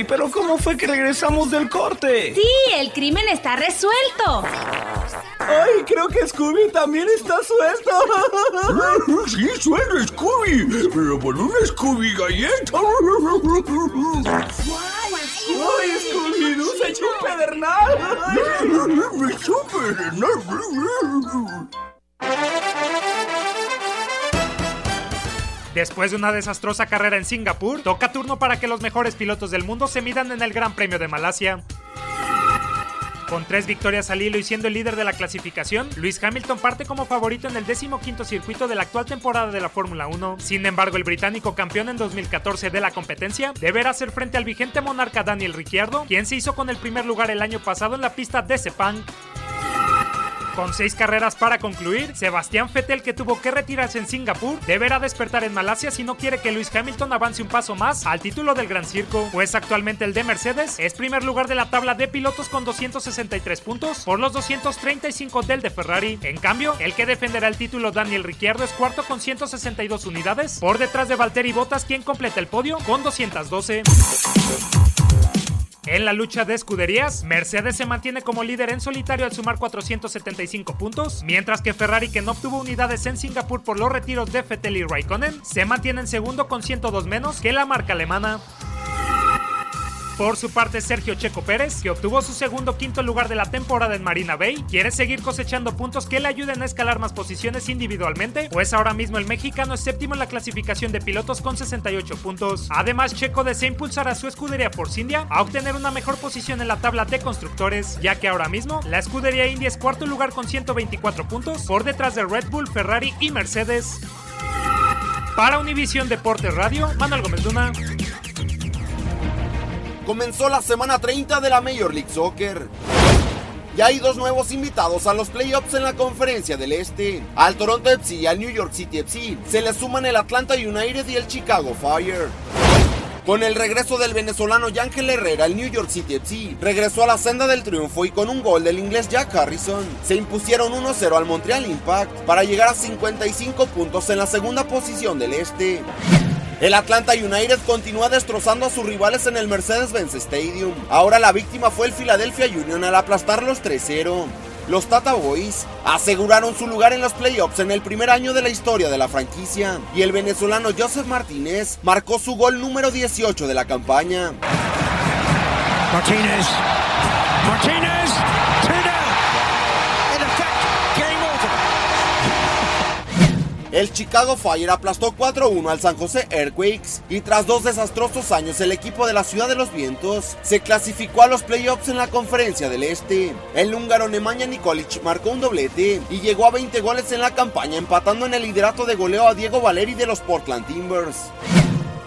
¡Ey! ¿Pero cómo fue que regresamos del corte? Sí, el crimen está resuelto. ¡Ay, creo que Scooby también está suelto! Sí, suena Scooby, pero por una Scooby galleta. ¡Ay, Scooby! ¡No se echó un pedernal! Me echó un pedernal. Después de una desastrosa carrera en Singapur, toca turno para que los mejores pilotos del mundo se midan en el Gran Premio de Malasia. Con tres victorias al hilo y siendo el líder de la clasificación, Luis Hamilton parte como favorito en el decimoquinto circuito de la actual temporada de la Fórmula 1. Sin embargo, el británico campeón en 2014 de la competencia deberá hacer frente al vigente monarca Daniel Ricciardo, quien se hizo con el primer lugar el año pasado en la pista de Sepang. Con seis carreras para concluir, Sebastián Vettel, que tuvo que retirarse en Singapur, deberá despertar en Malasia si no quiere que Luis Hamilton avance un paso más al título del Gran Circo, pues actualmente el de Mercedes es primer lugar de la tabla de pilotos con 263 puntos por los 235 del de Ferrari. En cambio, el que defenderá el título Daniel Ricciardo es cuarto con 162 unidades, por detrás de Valtteri Bottas quien completa el podio con 212. En la lucha de escuderías, Mercedes se mantiene como líder en solitario al sumar 475 puntos, mientras que Ferrari, que no obtuvo unidades en Singapur por los retiros de Vettel y Raikkonen, se mantiene en segundo con 102 menos que la marca alemana. Por su parte, Sergio Checo Pérez, que obtuvo su segundo quinto lugar de la temporada en Marina Bay, quiere seguir cosechando puntos que le ayuden a escalar más posiciones individualmente, pues ahora mismo el mexicano es séptimo en la clasificación de pilotos con 68 puntos. Además, Checo desea impulsar a su escudería Force India a obtener una mejor posición en la tabla de constructores, ya que ahora mismo la escudería India es cuarto lugar con 124 puntos, por detrás de Red Bull, Ferrari y Mercedes. Para Univisión Deportes Radio, Manuel Gómez Luna. Comenzó la semana 30 de la Major League Soccer. Ya hay dos nuevos invitados a los playoffs en la conferencia del Este. Al Toronto FC y al New York City FC se le suman el Atlanta United y el Chicago Fire. Con el regreso del venezolano Yángel Herrera, el New York City FC regresó a la senda del triunfo y con un gol del inglés Jack Harrison se impusieron 1-0 al Montreal Impact para llegar a 55 puntos en la segunda posición del este. El Atlanta United continúa destrozando a sus rivales en el Mercedes-Benz Stadium. Ahora la víctima fue el Philadelphia Union al aplastar los 3-0. Los Tata Boys aseguraron su lugar en los playoffs en el primer año de la historia de la franquicia y el venezolano Joseph Martínez marcó su gol número 18 de la campaña. Martínez. Martínez. El Chicago Fire aplastó 4-1 al San José Earthquakes y tras dos desastrosos años el equipo de la Ciudad de los Vientos se clasificó a los playoffs en la conferencia del Este. El húngaro Nemanja Nikolic marcó un doblete y llegó a 20 goles en la campaña empatando en el liderato de goleo a Diego Valeri de los Portland Timbers.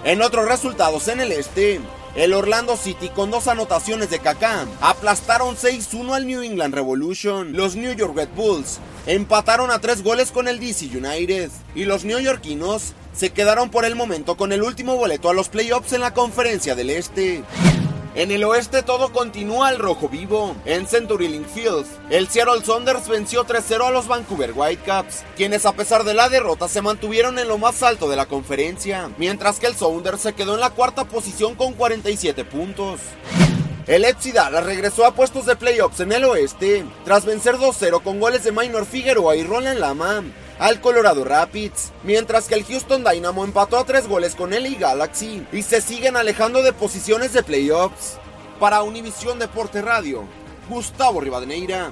En otros resultados en el Este, el Orlando City con dos anotaciones de Kaká aplastaron 6-1 al New England Revolution. Los New York Red Bulls empataron a tres goles con el DC United y los neoyorquinos se quedaron por el momento con el último boleto a los playoffs en la conferencia del Este. En el oeste todo continúa al rojo vivo. En Century Link Field, el Seattle Saunders venció 3-0 a los Vancouver Whitecaps, quienes a pesar de la derrota se mantuvieron en lo más alto de la conferencia, mientras que el Sounders se quedó en la cuarta posición con 47 puntos. El FC Dallas regresó a puestos de playoffs en el oeste, tras vencer 2-0 con goles de Minor Figueroa y Roland Lama al Colorado Rapids, mientras que el Houston Dynamo empató a tres goles con LA Galaxy y se siguen alejando de posiciones de playoffs. Para Univisión Deporte Radio, Gustavo Rivadeneira.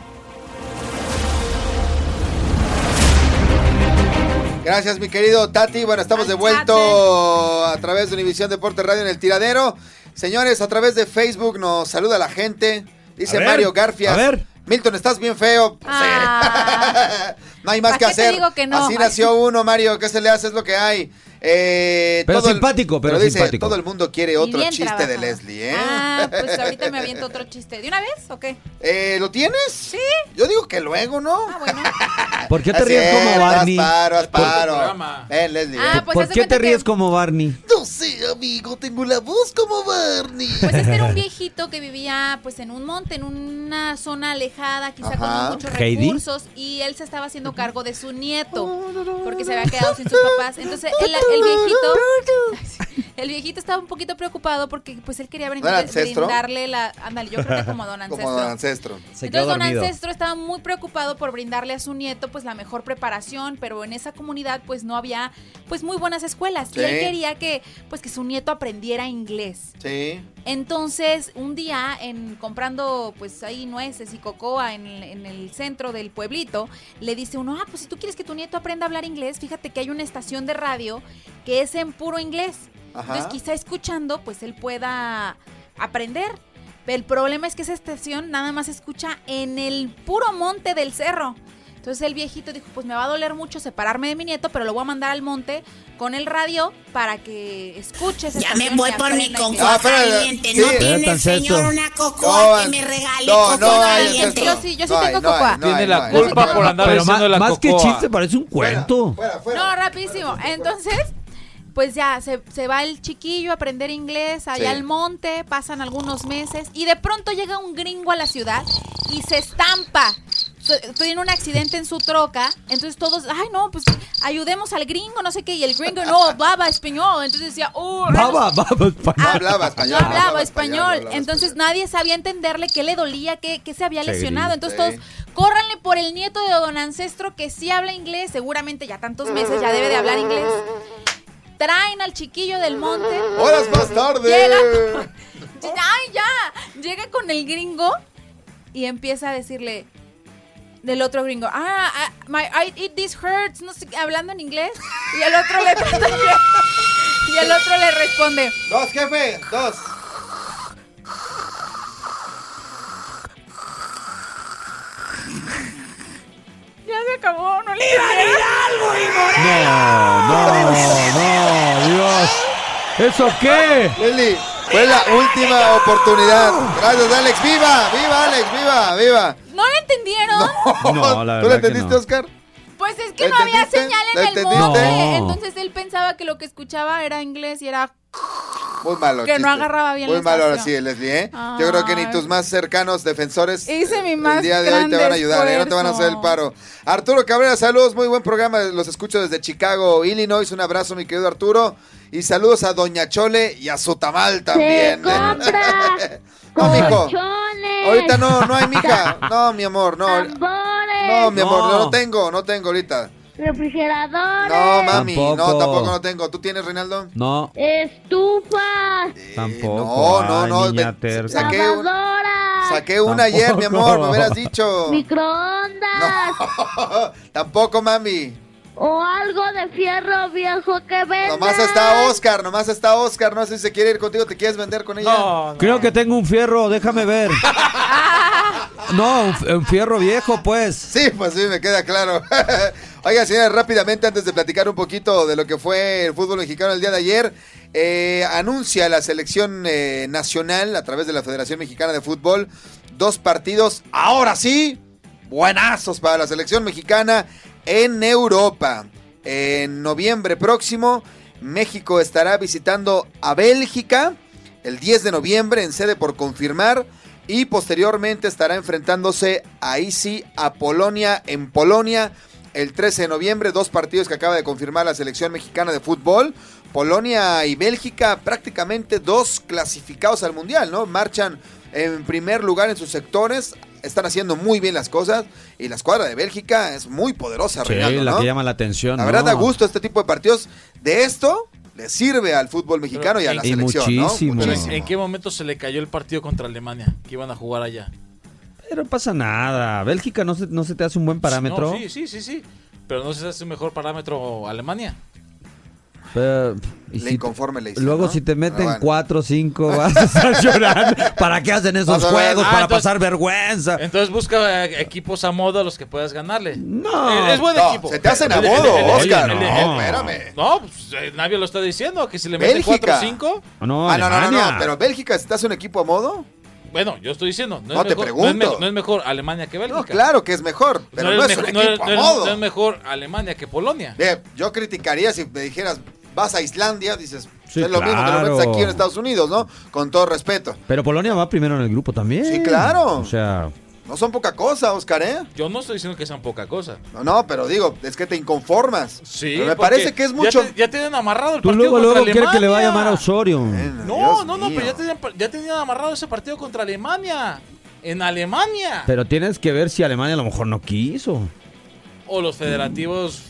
Gracias, mi querido Tati. Bueno, estamos de vuelto a través de Univisión Deporte Radio en el tiradero. Señores, a través de Facebook nos saluda la gente. Dice ver, Mario Garfias. a ver. Milton, estás bien feo. Ah. No hay más ¿Pa' que hacer. digo que no? Así nació uno, Mario. ¿Qué se le hace? Es lo que hay. Eh, Pero todo el- simpático, pero dice, simpático. todo el mundo quiere otro chiste trabajado. de Leslie, ¿eh? Ah, pues ahorita me aviento otro chiste. ¿De una vez o qué? Eh, ¿Lo tienes? Sí. Yo digo que luego, ¿no? Ah, bueno. ¿Por qué te Así ríes es, como Barney? Haz paro, haz ¿Por-. Ven, Leslie. Ah, pues ¿Por qué te ríes que- como Barney? No sé, amigo, tengo la voz como Barney. Pues este era un viejito que vivía pues en un monte, en una zona alejada, quizá con Ajá. no muchos Heidi. recursos, y él se estaba haciendo cargo de su nieto, porque se había quedado sin sus papás. Entonces el, el viejito, el viejito estaba un poquito preocupado porque pues él quería ¿No era brindarle, la, ándale, yo creo que como don ancestro. Como don ancestro. Se quedó Entonces don dormido. Ancestro estaba muy preocupado por brindarle a su nieto pues la mejor preparación, pero en esa comunidad pues no había pues muy buenas escuelas Sí. y él quería que pues que su nieto aprendiera inglés. Sí. Entonces, un día en comprando pues ahí nueces y cocoa en el, en el centro del pueblito, le dice uno, "Ah, pues si tú quieres que tu nieto aprenda a hablar inglés, fíjate que hay una estación de radio que es en puro inglés." Ajá. Entonces, quizá escuchando pues él pueda aprender. Pero el problema es que esa estación nada más escucha en el puro monte del cerro. Entonces el viejito dijo, pues me va a doler mucho separarme de mi nieto, pero lo voy a mandar al monte con el radio para que escuche esa Ya me voy por mi cocoa inglés. Ah, caliente. sí. No tiene, señor, una cocoa No, que me regale no, cocoa no caliente. Yo sí, yo sí tengo cocoa. no hay, Tiene no la hay. culpa por andar Pero diciendo más, la más que cocoa. chiste, parece un cuento. Fuera, fuera. No, rapidísimo. Entonces, pues ya se, se va el chiquillo a aprender inglés allá Sí. al monte, pasan algunos meses y de pronto llega un gringo a la ciudad y se estampa. Tiene un accidente en su troca, entonces todos, ay no, pues ayudemos al gringo, no sé qué, y el gringo no hablaba español, entonces decía, oh, Baba, baba, No español. hablaba no español. hablaba español, no hablaba entonces español. nadie sabía entenderle qué le dolía, qué, qué se había lesionado. Entonces sí. todos, córranle por el nieto de don Ancestro que sí habla inglés, seguramente ya tantos meses ya debe de hablar inglés. Traen al chiquillo del monte. Horas más tarde. Llega, ay ya, llega con el gringo y empieza a decirle del otro gringo, ah, ah, my I, it this hurts, no sé, hablando en inglés. Y el otro le y el otro le responde, Dos, jefe, dos. ya se acabó, no le No, no, no, Dios. ¿Eso qué? Leslie, fue la última oportunidad. Gracias, Alex. ¡Viva! ¡Viva, Alex! ¡Viva! ¡Viva! ¿No lo entendieron? No, la ¿Tú lo verdad que entendiste, no. Oscar? Pues es que ¿Lo no había entendiste? señal ¿Lo en el entendiste? monte. No. Entonces él pensaba que lo que escuchaba era inglés y era Muy malo. Que no chiste. agarraba bien Muy la malo ahora sí, Leslie, ¿eh? Yo creo que ni tus más cercanos defensores Hice mi el más día de hoy te van a ayudar, ¿eh? No te van a hacer el paro. Arturo Cabrera, saludos, muy buen programa. Los escucho desde Chicago, Illinois. Un abrazo, mi querido Arturo. Y saludos a Doña Chole y a su tamal también. compra no, mijo. Ahorita no, no hay, mija. No, mi amor, no. tambores, No, mi amor, no, No. no tengo, no tengo ahorita. refrigeradores, No, mami, no, Tampoco. no tengo. ¿Tú tienes, Reinaldo? No, estufas, tampoco. no, no, Ay, no, un- Saqué una ayer, mi amor, me hubieras dicho. microondas, Tampoco, mami. O algo de fierro viejo que venda. Nomás está Oscar, nomás está Oscar. No sé si se quiere ir contigo, ¿te quieres vender con ella? Creo que tengo un fierro, déjame ver. No, un, un fierro viejo, pues. Sí, pues sí, me queda claro. Oiga, señores, rápidamente, antes de platicar un poquito de lo que fue el fútbol mexicano el día de ayer, eh, anuncia la selección eh, nacional a través de la Federación Mexicana de Fútbol dos partidos, ahora sí, buenazos para la selección mexicana en Europa. En noviembre próximo, México estará visitando a Bélgica el 10 de noviembre en sede por confirmar y posteriormente estará enfrentándose ahí sí a Polonia en Polonia el 13 de noviembre, dos partidos que acaba de confirmar la selección mexicana de fútbol. Polonia y Bélgica prácticamente dos clasificados al Mundial, ¿no? Marchan en primer lugar en sus sectores, están haciendo muy bien las cosas y la escuadra de Bélgica es muy poderosa, Sí, Reinaldo, la ¿no? que llama la atención. La ¿no? verdad da gusto este tipo de partidos. De esto le sirve al fútbol mexicano y a la Y selección, muchísimo. ¿no? Pero Muchísimo. ¿en, qué momento se le cayó el partido contra Alemania? Que iban a jugar allá. Pero no pasa nada. Bélgica no se, no se te hace un buen parámetro. No, sí, sí, sí, sí. Pero no se hace un mejor parámetro Alemania. Pero, y Le si- inconforme le hizo, Luego, ¿no? si te meten Pero bueno. 4 o 5, vas a estar llorando. ¿Para qué hacen esos juegos? Ah, para entonces- pasar vergüenza. Entonces busca eh, equipos a modo a los que puedas ganarle. No. Es, es buen No, equipo. se te hacen a modo, Oscar. No, espérame. No, pues eh, Navia lo está diciendo, que si le mete Bélgica. 4 o 5. No, ah, no, no, no, Alemania. no, pero Bélgica, ¿estás un equipo a modo? Bueno, yo estoy diciendo. No, No, es te mejor, pregunto. No es, me- no es mejor Alemania que Bélgica. No, claro que es mejor, pero no, es es un equipo es- a no es- modo. no es mejor Alemania que Polonia. Ve, yo criticaría si me dijeras, vas a Islandia, dices, Sí, es lo mismo que lo metes aquí en Estados Unidos, ¿no? Con todo respeto. Pero Polonia va primero en el grupo también. Sí, claro. O sea, No son poca cosa, Oscar, ¿eh? Yo no estoy diciendo que sean poca cosa. No, no, pero digo, es que te inconformas. Sí, Pero me parece que es ya mucho. te- Ya, tienen amarrado el tú partido luego, contra luego quieres que le vaya a Alemania. llamar a Osorio. No, no, no, pero ya tenían, ya tenían amarrado ese partido contra Alemania. En Alemania. Pero tienes que ver si Alemania a lo mejor no quiso. O los federativos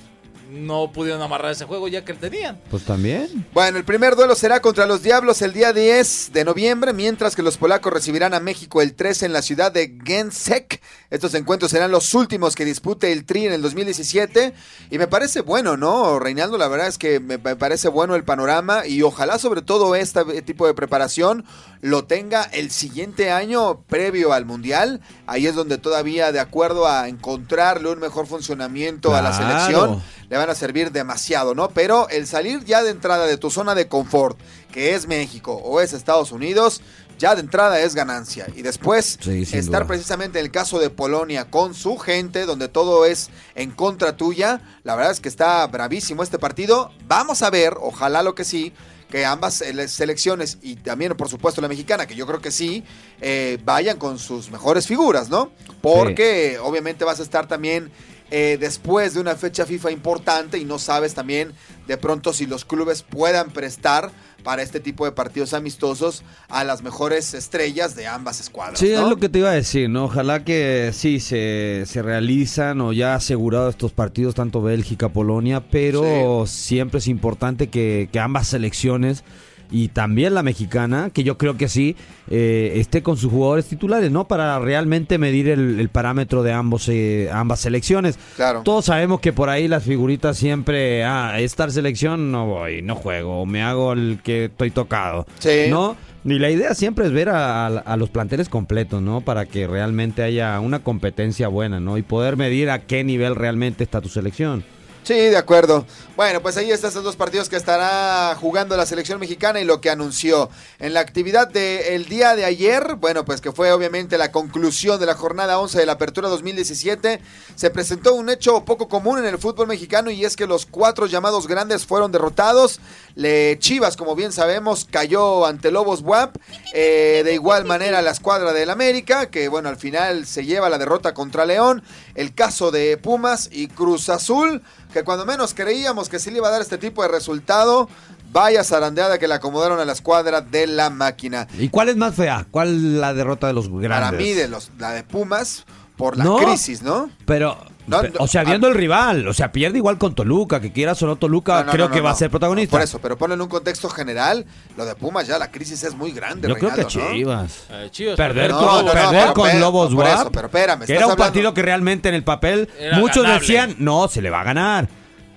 no pudieron amarrar ese juego ya que tenían. Pues también. Bueno, el primer duelo será contra los Diablos el día 10 de noviembre, mientras que los polacos recibirán a México el 13 en la ciudad de Gensek. Estos encuentros serán los últimos que dispute el Tri en el 2017. Y me parece bueno, ¿no? Reinaldo, la verdad es que me parece bueno el panorama y ojalá sobre todo este tipo de preparación lo tenga el siguiente año previo al Mundial. Ahí es donde todavía, de acuerdo a encontrarle un mejor funcionamiento a la selección, le van a servir demasiado, ¿no? Pero el salir ya de entrada de tu zona de confort, que es México o es Estados Unidos, ya de entrada es ganancia. Y después Sí, estar duda. precisamente en el caso de Polonia con su gente, donde todo es en contra tuya, la verdad es que está bravísimo este partido. Vamos a ver, ojalá lo que sí, que ambas selecciones y también por supuesto la mexicana, que yo creo que sí, eh, vayan con sus mejores figuras, ¿no? Porque obviamente vas a estar también eh, después de una fecha FIFA importante y no sabes también de pronto si los clubes puedan prestar para este tipo de partidos amistosos a las mejores estrellas de ambas escuadras. Sí, ¿no? es lo que te iba a decir, ¿no? Ojalá que sí se, se realizan o ya asegurado estos partidos, tanto Bélgica, Polonia, pero siempre es importante que, que ambas selecciones y también la mexicana, que yo creo que sí, eh, esté con sus jugadores titulares, ¿no? Para realmente medir el, el parámetro de ambos, eh, ambas selecciones. Claro. Todos sabemos que por ahí las figuritas siempre, ah, esta selección no voy, no juego, me hago el que estoy tocado. Sí. ¿No? Y la idea siempre es ver a, a- a los planteles completos, ¿no? Para que realmente haya una competencia buena, ¿no? Y poder medir a qué nivel realmente está tu selección. Sí, de acuerdo. Bueno, pues ahí están esos dos partidos que estará jugando la selección mexicana y lo que anunció en la actividad del día de ayer, bueno, pues que fue obviamente la conclusión de la jornada 11 de la Apertura 2017, se presentó un hecho poco común en el fútbol mexicano y es que los cuatro llamados grandes fueron derrotados. Le Chivas, como bien sabemos, cayó ante Lobos WAP. Eh, de igual manera la escuadra del América, que bueno, al final se lleva la derrota contra León. El caso de Pumas y Cruz Azul, que cuando menos creíamos que se le iba a dar este tipo de resultado, vaya zarandeada que le acomodaron a la escuadra de la máquina. ¿Y cuál es más fea? ¿Cuál la derrota de los grandes? Para mí, de los, la de Pumas, por la No. crisis, ¿no? Pero, No, pe- no, o sea, viendo el rival, o sea, pierde igual con Toluca, que quieras o no Toluca, No, no, creo no, que no, va a ser protagonista. Por eso, pero ponlo en un contexto general, lo de Pumas ya, la crisis es muy grande. Yo creo que. Chivas. Eh, Chivas, Perder No, con, no, no, perder pero con espera, Lobos WAP, eso, pero espérame, que era un hablando- partido que realmente en el papel Era muchos ganable. decían, no, se le va a ganar.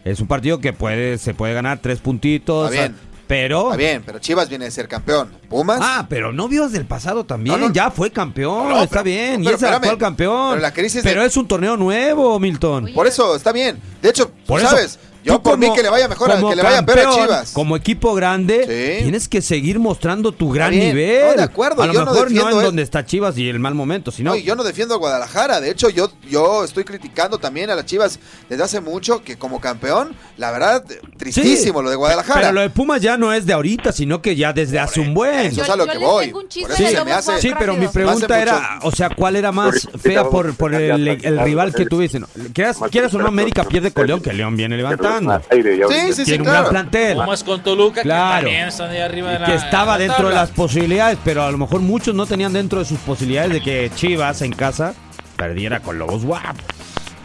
Es un partido que puede, se puede ganar tres puntitos. Está bien. Pero. Está bien, pero Chivas viene de ser campeón. ¿Pumas? Ah, pero no vio del pasado también. No, no. Ya fue campeón, No, no, está pero- bien. pero y es el actual campeón. Pero la crisis de- Pero es un torneo nuevo, Milton. Por eso, está bien. De hecho, Por tú eso, sabes, yo por mí que le vaya mejor, que le vaya peor a Chivas. Como equipo grande, Sí. tienes que seguir mostrando tu gran bien. nivel. No, de acuerdo, A lo yo no mejor no, defiendo en el- donde está Chivas y el mal momento, sino. No, yo no defiendo a Guadalajara. De hecho, yo, yo estoy criticando también a las Chivas desde hace mucho que como campeón, la verdad, tristísimo lo de Guadalajara. Pero lo de Pumas ya no es de ahorita, sino que ya desde hace un buen. Eso es a lo Yo que voy. Por eso se Lobos me hace. Sí, pero mi pregunta era, mucho- o sea, ¿cuál era más fea por, por el, rival que? ¿no? Quieras, Más quieras o no, América pierde con León, que León viene levantando. Aire, ya Sí, sí, sí, Tiene un claro. gran plantel. Pumas con Toluca, Claro. que también están ahí arriba de la Que estaba la dentro de las posibilidades, pero a lo mejor muchos no tenían dentro de sus posibilidades de que Chivas en casa perdiera con Lobos Guap.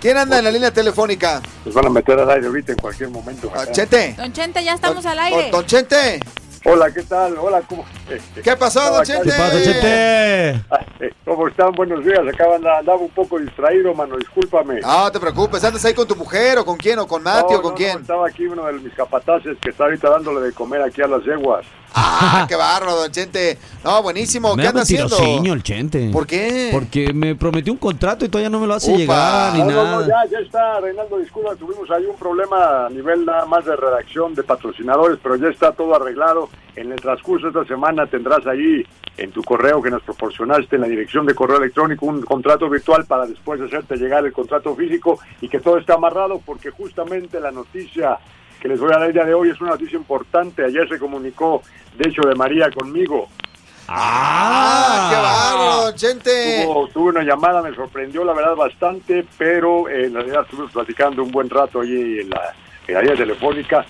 ¿Quién anda en la línea telefónica? Nos van a meter al aire ahorita en cualquier momento. Ah, Chete. Don Chente, ya estamos Don- al aire. Don Chente. Hola, ¿qué tal? Hola, ¿cómo? este, ¿Qué pasó, Don acá- Chente? ¿Qué? Ah, eh, ¿Cómo están? Buenos días. Acá andaba, andaba un poco distraído, mano. Discúlpame. No te preocupes, ¿andas ahí con tu mujer o con quién? ¿O con Mati No, o con no, quién? no, estaba aquí uno de mis capataces que está ahorita dándole de comer aquí a las yeguas. Ah, qué bárbaro, Don Chente. No, buenísimo. Me ¿Qué da anda haciendo? el Chente. ¿Por qué? Porque me prometió un contrato y todavía no me lo hace Upa. llegar ni No, no, nada. no, ya, ya está, Reinaldo, disculpa, tuvimos ahí un problema a nivel nada más de redacción de patrocinadores, pero ya está todo arreglado. En el transcurso de esta semana tendrás ahí en tu correo que nos proporcionaste en la dirección de correo electrónico un contrato virtual para después hacerte llegar el contrato físico y que todo está amarrado porque justamente la noticia que les voy a dar el día de hoy es una noticia importante. Ayer se comunicó, de hecho, de María conmigo. Ah, qué bárbaro, Don Chente. Tuvo, tuve una llamada, me sorprendió la verdad bastante, pero eh, en realidad estuvimos platicando un buen rato allí en la, en la línea telefónica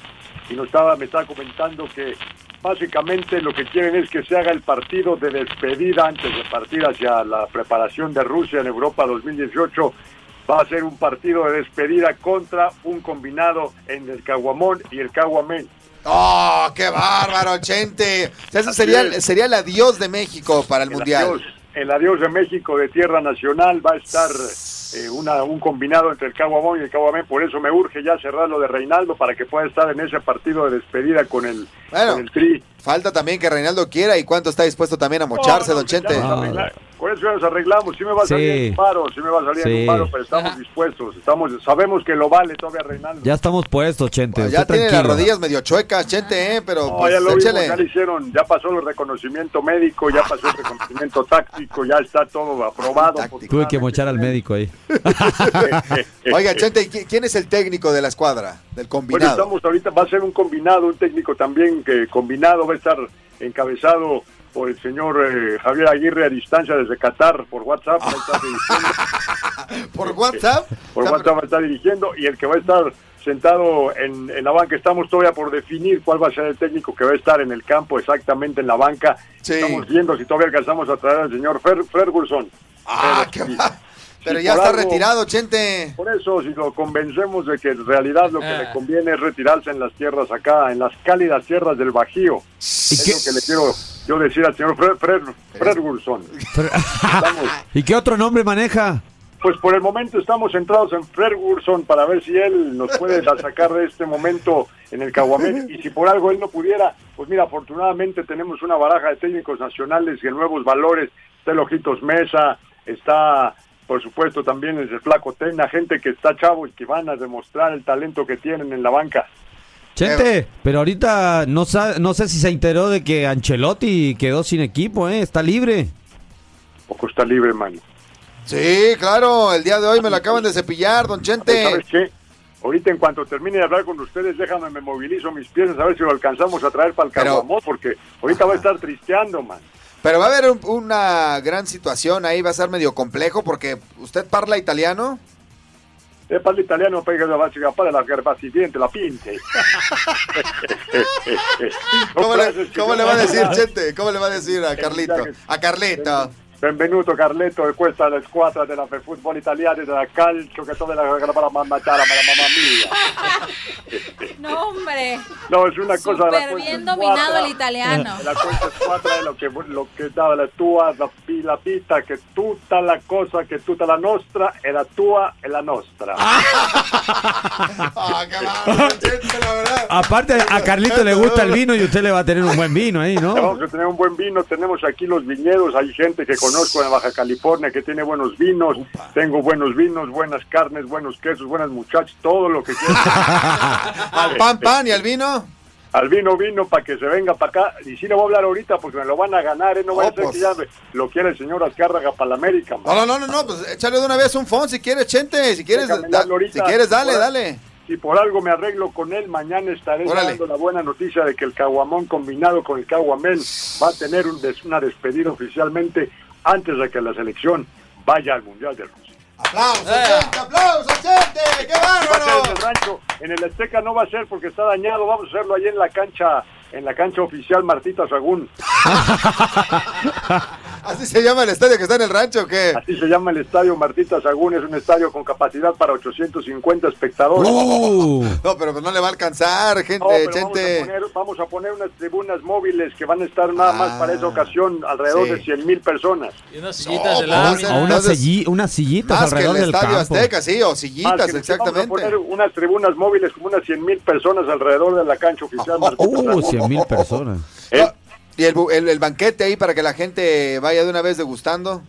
y nos estaba, me estaba comentando que básicamente lo que quieren es que se haga el partido de despedida antes de partir hacia la preparación de Rusia en Europa 2018. Va a ser un partido de despedida contra un combinado en el Caguamón y el Caguamén. Oh, qué bárbaro, Chente. O sea, ese sería, es. sería el adiós de México para el, el Mundial. Adiós, el adiós de México de tierra nacional va a estar eh, una, un combinado entre el Caguamón y el Caguamén. Por eso me urge ya cerrar lo de Reinaldo para que pueda estar en ese partido de despedida con el, Bueno. con el Tri. Falta también que Reinaldo quiera y cuánto está dispuesto también a mocharse, No, no, Don Chente. Con eso ya nos arreglamos. Sí me va a salir Sí. en un paro, sí me va a salir en Sí. un paro, pero estamos dispuestos. Estamos, sabemos que lo vale todavía Reinaldo. Ya estamos puestos, Chente. Pues ya tiene las rodillas medio chuecas, Chente, ¿eh? Pero No, pues ya lo vimos, ya le hicieron, ya pasó el reconocimiento médico, ya pasó el reconocimiento táctico, ya está todo aprobado. Tuve que mochar al médico ahí. Oiga, Chente, ¿y qui- ¿quién es el técnico de la escuadra, del Bueno, combinado? estamos ahorita, va a ser un combinado, un técnico también que combinado va a estar encabezado por el señor eh, Javier Aguirre a distancia desde Qatar por WhatsApp. ¿Por WhatsApp? por WhatsApp estar dirigiendo y el que va a estar sentado en, en la banca, estamos todavía por definir cuál va a ser el técnico que va a estar en el campo exactamente en la banca. Sí. Estamos viendo si todavía alcanzamos a traer al señor Fer, Ferguson. Ah, Pero qué. Pero si ya está algo- retirado, Chente. por eso, si lo convencemos de que en realidad lo que Ah. le conviene es retirarse en las tierras acá, en las cálidas tierras del Bajío. es qué- lo que le quiero yo decir al señor Fred, Fred, Ferguson. Estamos- ¿Y qué otro nombre maneja? pues por el momento estamos centrados en Ferguson para ver si él nos puede sacar de este momento en el Caguamén. Y si por algo él no pudiera, pues mira, afortunadamente tenemos una baraja de técnicos nacionales y de nuevos valores. Está el Ojitos Mesa, está por supuesto también el Flaco Tena, gente que está chavo y que van a demostrar el talento que tienen en la banca. Chente, pero ahorita no, sa- no sé si se enteró de que Ancelotti quedó sin equipo, ¿eh? Está libre. Poco está libre, mano. Sí, claro, el día de hoy me lo acaban de cepillar, Don Chente. ¿Sabes qué? Ahorita en cuanto termine de hablar con ustedes, déjame, me movilizo mis piezas a ver si lo alcanzamos a traer para el Pero- Caguamón, porque ahorita va a estar tristeando, man. Pero va a haber un- una gran situación ahí, va a ser medio complejo porque usted parla italiano. E parlo italiano perché la faccio campare la garba siguiente, la pinte. ¿Cómo le, cómo le va a decir, Chente? ¿Cómo le va a decir a Carlito? A Carlito. Benvenuto Carletto e questa è la squadra della football italiana della calcio che toda la para mamachara para mamma mia. No, hombre. No, es una cosa de la bien dominado el italiano. La questa squadra è lo che, lo che dava la tua, la, la vita, che tutta la cosa, che tutta la nostra è la tua e la nostra. Aparte, a Carlito le gusta el vino y usted le va a tener un buen vino ahí, ¿no? Vamos a tener un buen vino, tenemos aquí los viñedos, hay gente que conozco en Baja California que tiene buenos vinos, tengo buenos vinos, buenas carnes, buenos quesos, buenas muchachas, todo lo que quieras. Al pan, pan y al vino. Al vino, vino, para que se venga para acá. Y sí le voy a hablar ahorita porque me lo van a ganar, ¿eh? No a Oh, ser pues. que ya lo quiere el señor Azcárraga para la América. man. No, no, no, no, pues échale de una vez un phone si quieres, Chente, si quieres, da- si quieres, dale, Por- dale. Si por algo me arreglo con él, mañana estaré Órale. dando la buena noticia de que el Caguamón combinado con el Caguamén va a tener un des- una despedida oficialmente antes de que la selección vaya al Mundial de Rusia. ¡Aplausos, Chente! ¡Aplausos, Chente! ¡Qué Va a ser en bárbaro! el rancho, en el Azteca no va a ser porque está dañado, vamos a hacerlo ahí en la cancha, en la cancha oficial Martita Sagún. ¿Así se llama el estadio que está en el rancho o qué? Así se llama el estadio Martita Sagún, es un estadio con capacidad para 850 espectadores. Uh. No, pero pues no le va a alcanzar, gente, No, pero vamos, a poner, vamos a poner unas tribunas móviles que van a estar nada más para esa ocasión alrededor sí. de 100 mil personas. Y unas sillitas No, de pues, lámina. O unas, silli- unas sillitas Más que el alrededor del estadio campo. Azteca, sí, o sillitas, que Vamos a exactamente. poner unas tribunas móviles como unas 100 mil personas alrededor de la cancha oficial Martita Uh, Sagún. 100 mil personas. ¿Eh? Y el, bu- el- el banquete ahí para que la gente vaya de una vez degustando.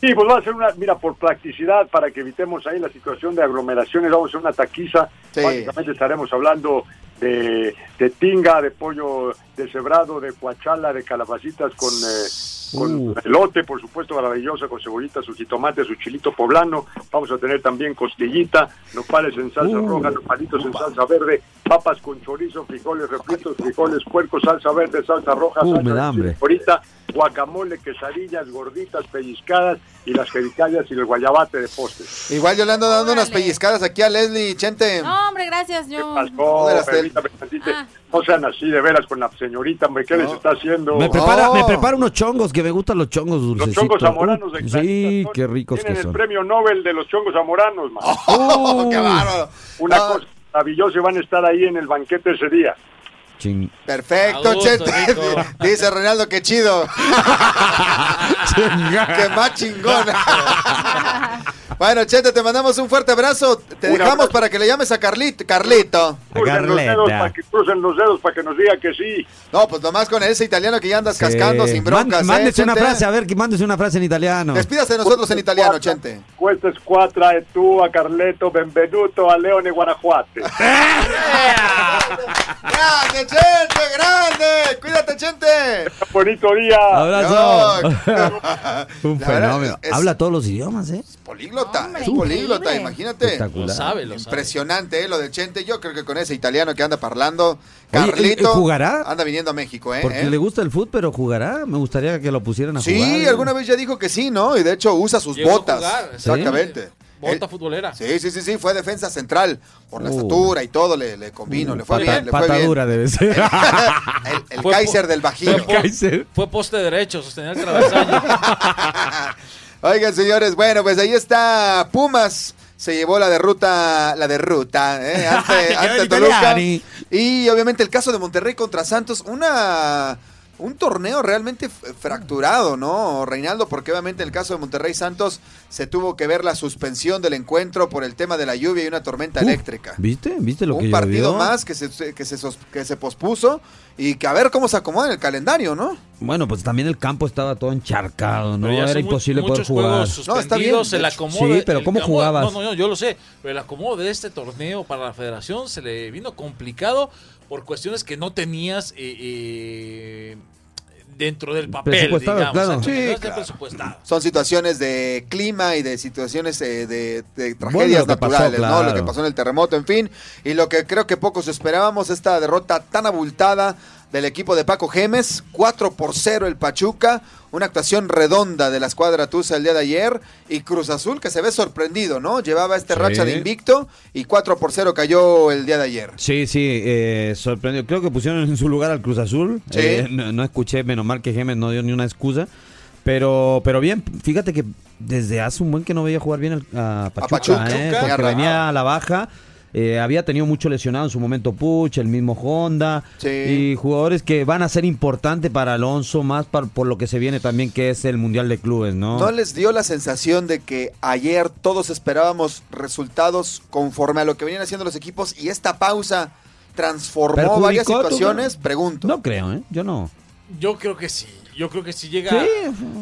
Sí, pues va a ser una, mira, por practicidad, para que evitemos ahí la situación de aglomeraciones, vamos a hacer una taquiza. Sí. Básicamente estaremos hablando de, de tinga, de pollo deshebrado, de cuachala, de calabacitas con, eh, con Uh. elote, por supuesto, maravillosa, con cebollita, su jitomate, su chilito poblano. Vamos a tener también costillita, nopales en salsa Uh. roja, nopalitos en salsa verde, papas con chorizo, frijoles refritos, frijoles puercos, salsa verde, salsa roja, Uh, salsa ahorita guacamole, quesadillas, gorditas, pellizcadas y las jericayas y el guayabate de postres. Igual yo le ando dando unas pellizcadas aquí a Leslie, Chente. No, hombre, gracias. Yo. Pasó, permítame tantito. Ah. No sean así de veras con la señorita, hombre, ¿qué les está haciendo? Me prepara, me prepara unos chongos, que me gustan los chongos Los dulcecitos. chongos zamoranos de Uh, Sí, son- qué ricos Tienen que el son. premio Nobel de los chongos zamoranos, man. Oh, ¡Qué bárbaro! Una cosa maravillosa y van a estar ahí en el banquete ese día. Ching. Perfecto, gusto, Chente. rico. Dice Reinaldo, qué chido. qué más chingón. bueno, Chente, te mandamos un fuerte abrazo. Te Un dejamos abrazo. para que le llames a Carlito. Carlito. Crucen los, dedos para que, crucen los dedos para que nos diga que sí. No, pues nomás con ese italiano que ya andas Sí. cascando sin broncas. Man- mándese ¿eh, una Chente? frase, a ver, que mándese una frase en italiano. Despídase de nosotros en italiano, Chente. Questa squadra è tua, Carletto, benvenuto a Leone, Guanajuato. ¡Grande, Chente! ¡Grande! ¡Cuídate, Chente! Bonito día. Abrazo. No. Un fenómeno. es- Habla todos los idiomas, ¿eh? Políglota, Hombre, es políglota, imagínate. Espectacular. Lo sabe, lo sabe. Impresionante, ¿eh? Lo de Chente. Yo creo que con ese italiano que anda parlando, Carlito. ¿y- y jugará? Anda viniendo a México, ¿eh? Porque ¿Eh? le gusta el fútbol, pero jugará. Me gustaría que lo pusieran a jugar. Sí, ¿eh? alguna vez ya dijo que sí, ¿no? Y de hecho usa sus Llegó a botas. jugar, Exactamente. Bota Eh, futbolera. Sí, sí, sí, sí, fue defensa central. Por la Uh. estatura y todo, le, le convino, le fue Pata- bien, le fue bien. patadura debe ser. El, el Fue Kaiser del Bajío. Fue, fue poste derecho, sostenía el travesaño. Oigan, señores, bueno, pues ahí está Pumas. Se llevó la derrota, la derrota, ¿eh? ante, ante Toluca. Y obviamente el caso de Monterrey contra Santos, una un torneo realmente fracturado, ¿no, Reinaldo? Porque obviamente en el caso de Monterrey Santos se tuvo que ver la suspensión del encuentro por el tema de la lluvia y una tormenta Uf, eléctrica. ¿Viste? ¿Viste lo que un partido llovió? más que se, que, se, que se pospuso y que a ver cómo se acomoda en el calendario, ¿no? Bueno, pues también el campo estaba todo encharcado, ¿no? Era mu- imposible poder jugar. No, está bien, el acomodo. Sí, pero el ¿cómo jugabas? No, no, no, yo lo sé, pero el acomodo de este torneo para la federación se le vino complicado por cuestiones que no tenías eh, eh, dentro del papel, Presupuestado, digamos. claro. o sea, que Sí, no está claro. presupuestado. Son situaciones de clima y de situaciones eh, de, tragedias pasó, naturales, ¿no? Lo que pasó en el terremoto, en fin. Y lo que creo que pocos esperábamos, esta derrota tan abultada del equipo de Paco Gemes, 4 por 0 el Pachuca, una actuación redonda de la escuadra Tusa el día de ayer, y Cruz Azul que se ve sorprendido, ¿no? Llevaba este Sí. racha de invicto y 4 por 0 cayó el día de ayer. Sí, sí, eh, sorprendió. Creo que pusieron en su lugar al Cruz Azul. Sí. Eh, no, no escuché, menos mal que Gemes no dio ni una excusa. Pero, pero bien, fíjate que desde hace un buen que no veía jugar bien a Pachuca, Pachuca, ¿eh? Porque venía a la baja. Eh, había tenido mucho lesionado en su momento Puch, el mismo Honda. Sí. Y jugadores que van a ser importantes para Alonso, más par- por lo que se viene también, que es el Mundial de Clubes, ¿no? ¿No les dio la sensación de que ayer todos esperábamos resultados conforme a lo que venían haciendo los equipos y esta pausa transformó ¿Perjudicó varias tu- situaciones? Pregunto. No creo, ¿eh? Yo no. Yo creo que sí. Yo creo que si llega, Sí.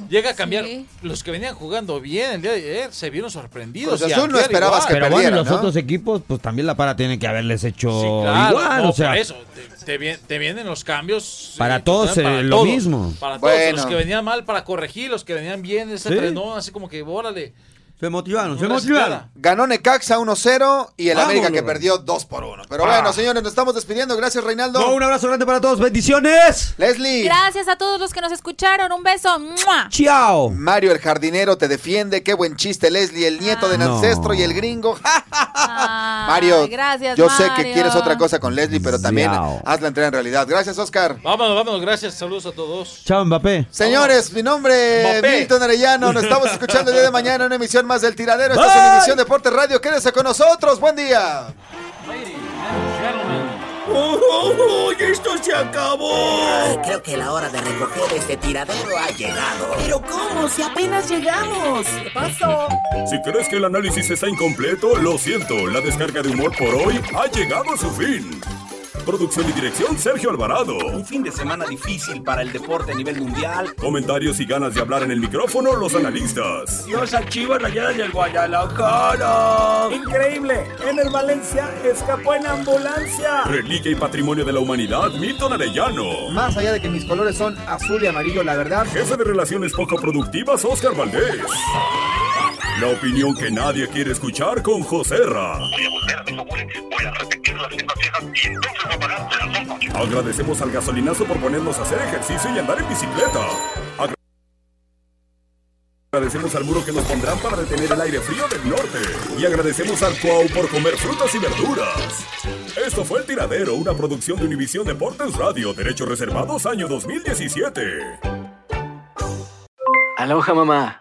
llega a cambiar. Sí. Los que venían jugando bien el día de ayer se vieron sorprendidos. Cruz y Azul no esperabas igual. que Pero bueno, perdieran, los ¿no? otros equipos, pues también la para tienen que haberles hecho Sí, claro, igual. no, o sea, por eso, te, te vien- te vienen los cambios. Para todos, para eh, lo todos, mismo. Para todos, Bueno. los que venían mal para corregir, los que venían bien, ese Sí. frenó, así como que, órale. Se motivaron, se motivaron. Ganó Necaxa 1-0 y el América que perdió 2 por 1. Pero Ah. bueno, señores, nos estamos despidiendo. Gracias, Reinaldo. No, un abrazo grande para todos. Bendiciones. Leslie. Gracias a todos los que nos escucharon. Un beso. ¡Mua! Chao. Mario el jardinero te defiende. Qué buen chiste, Leslie, el nieto de No. Ancestro y el gringo. Mario, gracias, yo sé que quieres otra cosa con Leslie, pero también Ziao. haz la entrega en realidad. Gracias, Oscar. Vámonos, vámonos, gracias, saludos a todos. Chao, Mbappé. Señores, mi nombre es. Milton Arellano. Nos estamos escuchando el día de mañana en una emisión más del Tiradero. Esta es emisión Deportes Radio. Quédese con nosotros. Buen día. ¡Oh, esto se acabó! Creo que la hora de recoger este tiradero ha llegado. ¿Pero cómo? Si apenas llegamos. ¿Qué pasó? Si crees que el análisis está incompleto, lo siento, la descarga de humor por hoy ha llegado a su fin. Producción y dirección Sergio Alvarado. Un fin de semana difícil para el deporte a nivel mundial. Comentarios y ganas de hablar en el micrófono los analistas. Dios a Chivas Rayadas del Guadalajara. Increíble. En el Valencia escapó en ambulancia. Reliquia y patrimonio de la humanidad, Milton Arellano. Más allá de que mis colores son azul y amarillo, la verdad. Jefe de relaciones poco productivas, Oscar Valdés. La opinión que nadie quiere escuchar con José Ra. Agradecemos al gasolinazo por ponernos a hacer ejercicio y andar en bicicleta. Agra- Agradecemos al muro que nos pondrán para detener el aire frío del norte. Y agradecemos al Cuau por comer frutas y verduras. Esto fue El Tiradero, una producción de Univisión Deportes Radio, derechos reservados año 2017. Aloha mamá.